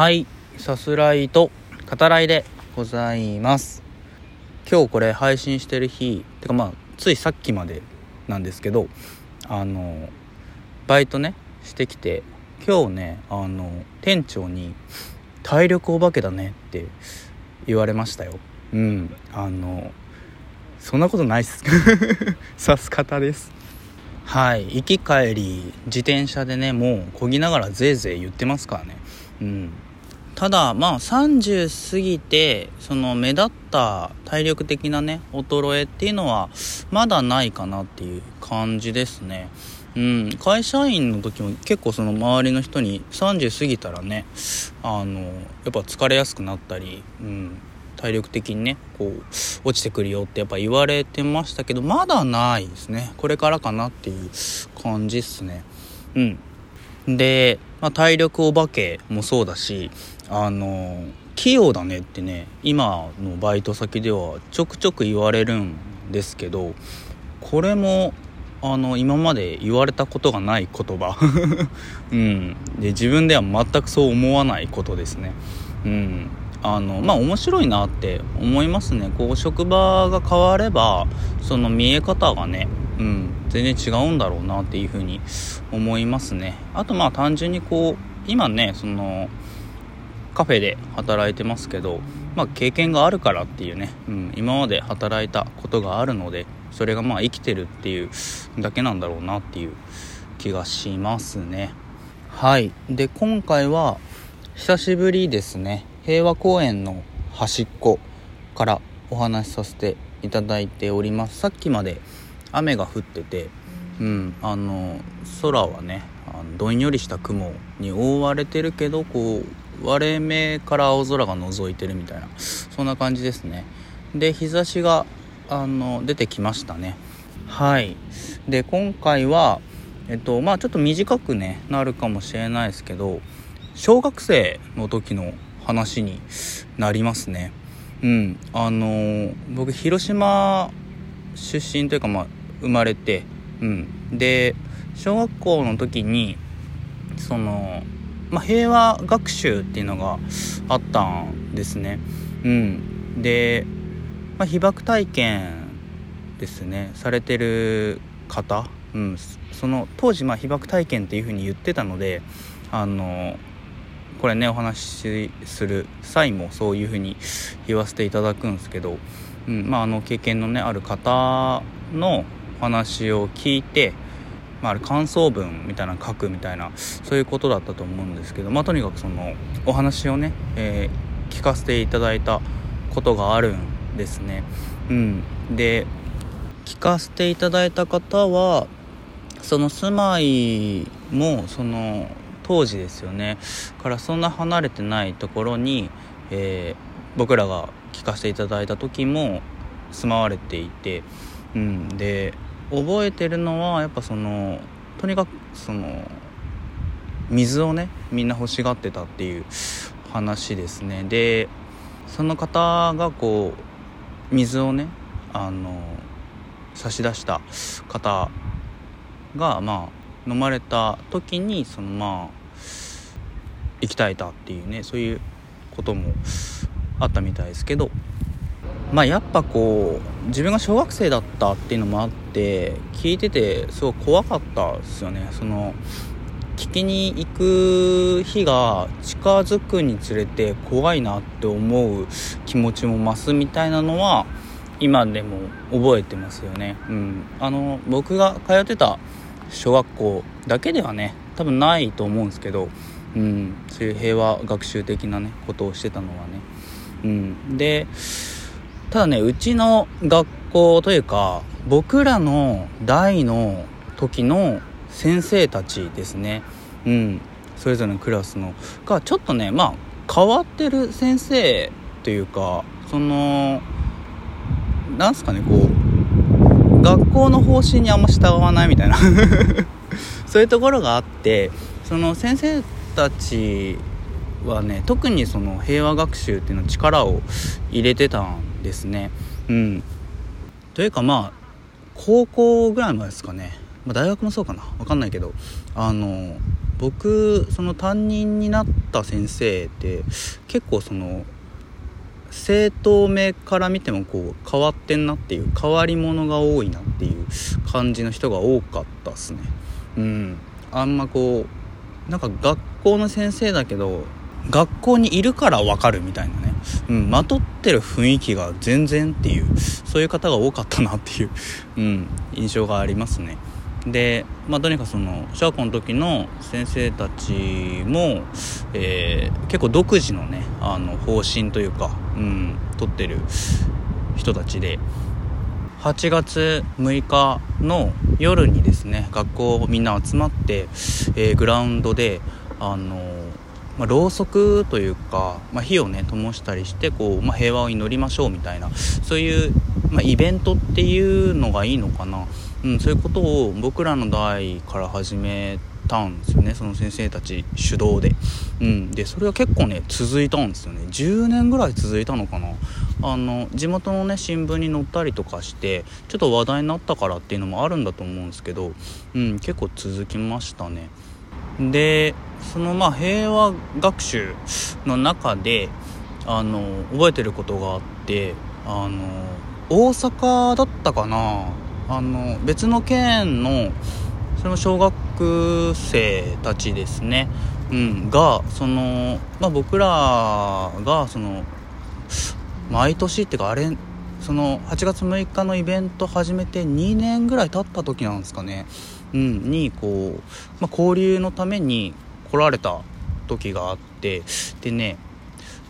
はいさすらいと語らいでございます。今日これ配信してる日てかまあついさっきまでなんですけどあのバイトねしてきて今日ねあの店長に「体力お化けだね」って言われましたよ。うんあのそんなことないっす。さす方です。はい行き帰り自転車でねもうこぎながらぜいぜい言ってますからね。うん。ただまあ30過ぎてその目立った体力的なね衰えっていうのはまだないかなっていう感じですね。うん。会社員の時も結構その周りの人に30過ぎたらねあのやっぱ疲れやすくなったりうん。体力的にねこう落ちてくるよってやっぱ言われてましたけどまだないですね。これからかなっていう感じっすね。うん。で、まあ、体力お化けもそうだしあの器用だねってね今のバイト先ではちょくちょく言われるんですけどこれもあの今まで言われたことがない言葉。うん。で自分では全くそう思わないことですね。うん。あのまあ面白いなって思いますね。こう職場が変わればその見え方がねうん。全然違うんだろうなっていうふうに思いますね。あとまあ単純にこう今ねそのカフェで働いてますけど、まあ、経験があるからっていうね、うん、今まで働いたことがあるのでそれがまあ生きてるっていうだけなんだろうなっていう気がしますね。はい。で今回は久しぶりですね。平和公園の端っこからお話しさせていただいております。さっきまで雨が降っててうんあの空はねあのどんよりした雲に覆われてるけどこう割れ目から青空が覗いてるみたいなそんな感じですね。で日差しがあの出てきましたね。はい。で今回はえっとまあちょっと短くねなるかもしれないですけど小学生の時の話になりますね。うん。あの僕広島出身というかまあ生まれてうん。で小学校の時にそのまあ、平和学習っていうのがあったんですね。うん、で、まあ、被爆体験ですね。されてる方、うん、その当時まあ被爆体験っていうふうに言ってたのであのこれねお話しする際もそういうふうに言わせていただくんですけど、うん。まあ、あの経験のねある方のお話を聞いてまあ、あれ感想文みたいな書くみたいなそういうことだったと思うんですけど、まあ、とにかくそのお話をね、えー、聞かせていただいたことがあるんですね。うん、で聞かせていただいた方はその住まいもその当時ですよね。からそんな離れてないところに、えー、僕らが聞かせていただいた時も住まわれていて、うん、で覚えてるのはやっぱそのとにかくその水をねみんな欲しがってたっていう話ですね。でその方がこう水をねあの差し出した方がまあ飲まれた時にそのまあ行きたいたっていうねそういうこともあったみたいですけどまあやっぱこう自分が小学生だったっていうのもあって聞いててすごい怖かったですよね。その聞きに行く日が近づくにつれて怖いなって思う気持ちも増すみたいなのは今でも覚えてますよね。うん。あの僕が通ってた小学校だけではね多分ないと思うんですけどうん。そういう平和学習的なねことをしてたのはね。うん。でただねうちの学校というか僕らの代の時の先生たちですね。うん。それぞれのクラスのがちょっとねまあ変わってる先生というかそのなんすかねこう学校の方針にあんま従わないみたいな。そういうところがあってその先生たちはね特にその平和学習っていうの力を入れてたんですね。うん、というかまあ高校ぐらいまですかね、まあ、大学もそうかな。分かんないけど。あの僕その担任になった先生って結構その政党名から見てもこう変わってんなっていう変わり者が多いなっていう感じの人が多かったっすね。うん。あんまこうなんか学校の先生だけど学校にいるから分かるみたいなね、うん、まとってる雰囲気が全然っていうそういう方が多かったなっていう、うん、印象がありますね。で、まあ、とにかくその小学校の時の先生たちも、えー、結構独自のねあの方針というか、うん、取ってる人たちで8月6日の夜にですね学校みんな集まって、えー、グラウンドであのまあ、ろうそくというか、まあ、火をね灯したりしてこう、まあ、平和を祈りましょうみたいなそういう、まイベントっていうのがいいのかな。うん、そういうことを僕らの代から始めたんですよね。その先生たち主導で、うん、でそれが結構ね続いたんですよね。10年ぐらい続いたのかな。あの地元のね新聞に載ったりとかしてちょっと話題になったからっていうのもあるんだと思うんですけど、うん、結構続きましたね。でそのまあ平和学習の中であの覚えてることがあってあの大阪だったかな。あの別の県のその小学生たちですね、うん、がその、まあ、僕らがその毎年っていうかあれその8月6日のイベント始めて2年ぐらい経った時なんですかね、うん、にこう、まあ、交流のために来られた時があってでね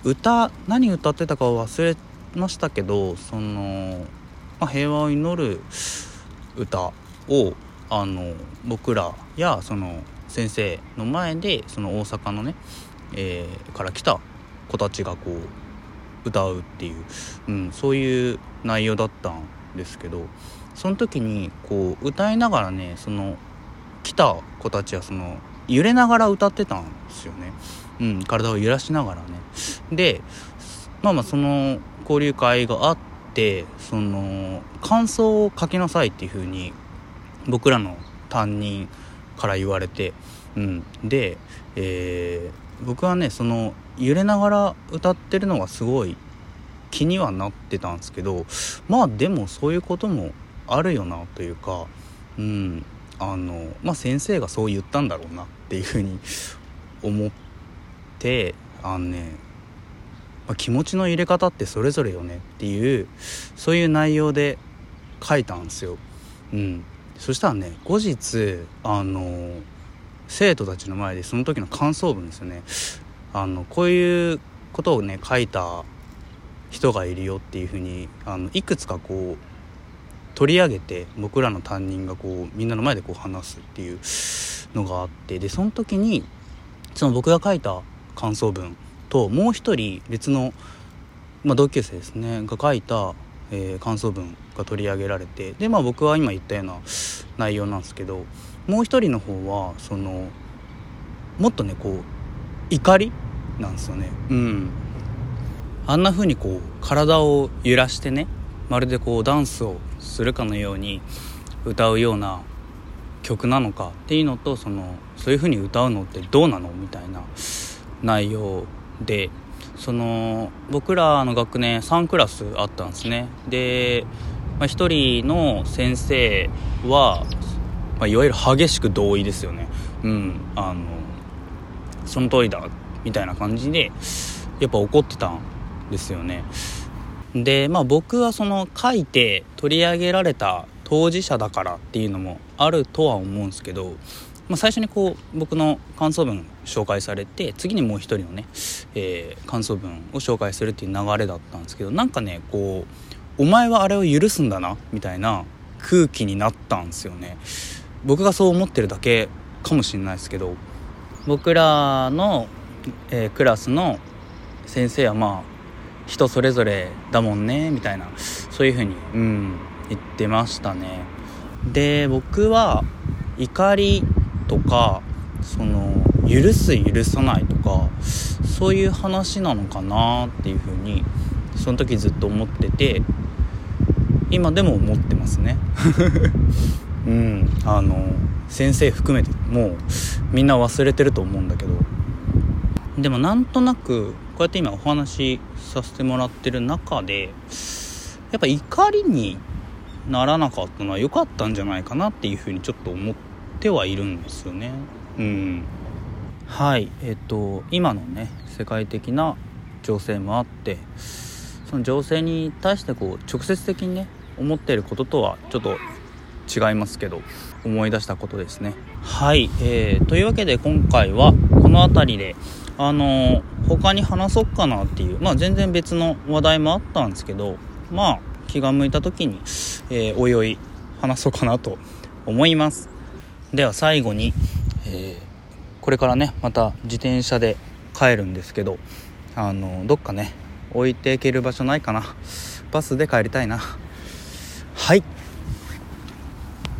歌何歌ってたか忘れましたけどその、まあ、平和を祈る歌をあの僕らやその先生の前でその大阪のね、えー、から来た子たちがこう歌うっていう、うん、そういう内容だったんですけどその時にこう歌いながらねその来た子たちはその揺れながら歌ってたんですよね、うん、体を揺らしながらね。でまあまあその交流会があってその感想を書きなさいっていう風に僕らの担任から言われて、うん、で、えー、僕はねその揺れながら歌ってるのがすごい気にはなってたんですけどまあでもそういうこともあるよなというか、うん。あのまあ、先生がそう言ったんだろうなっていうふうに思ってあのねまあ、気持ちの入れ方ってそれぞれよねっていうそういう内容で書いたんですよ。うん、そしたらね後日あの生徒たちの前でその時の感想文ですよねあのこういうことをね書いた人がいるよっていうふうにあのいくつかこう取り上げて僕らの担任がこうみんなの前でこう話すっていうのがあってでその時にその僕が書いた感想文ともう一人別の、まあ、同級生ですねが書いた、えー、感想文が取り上げられてでまあ僕は今言ったような内容なんですけどもう一人の方はそのもっとねこう怒りなんですよね。うん。あんな風にこう体を揺らしてねまるでこうダンスをするかのように歌うような曲なのかっていうのとそのそういう風に歌うのってどうなのみたいな内容でその僕らの学年3クラスあったんですね。で、まあ、1人の先生は、まあ、いわゆる激しく同意ですよね。うんあのその通りだみたいな感じでやっぱ怒ってたんですよね。でまあ僕はその書いて取り上げられた当事者だからっていうのもあるとは思うんですけどまあ、最初にこう僕の感想文紹介されて次にもう一人のね、えー、感想文を紹介するっていう流れだったんですけどなんかねこうお前はあれを許すんだなみたいな空気になったんですよね。僕がそう思ってるだけかもしれないですけど僕らの、えー、クラスの先生はまあ人それぞれだもんねみたいな。そういう風にうん言ってましたね。で僕は怒りとかその許す許さないとかそういう話なのかなっていうふうにその時ずっと思ってて今でも思ってますね。うんあの先生含めてもうみんな忘れてると思うんだけど。でもなんとなくこうやって今お話しさせてもらってる中でやっぱ怒りにならなかったのは良かったんじゃないかなっていうふうにちょっと思ってはいるんですよね。うん。はい。えっと今のね世界的な情勢もあってその情勢に対してこう直接的にね思っていることとはちょっと違いますけど思い出したことですね。はい、えー、というわけで今回はこの辺りであの、他に話そうかなっていう。まあ全然別の話題もあったんですけどまあ気が向いた時に、えー、おいおい話そうかなと思います。では最後に、えー、これからねまた自転車で帰るんですけどあのどっかね置いていける場所ないかな。バスで帰りたいな。はい。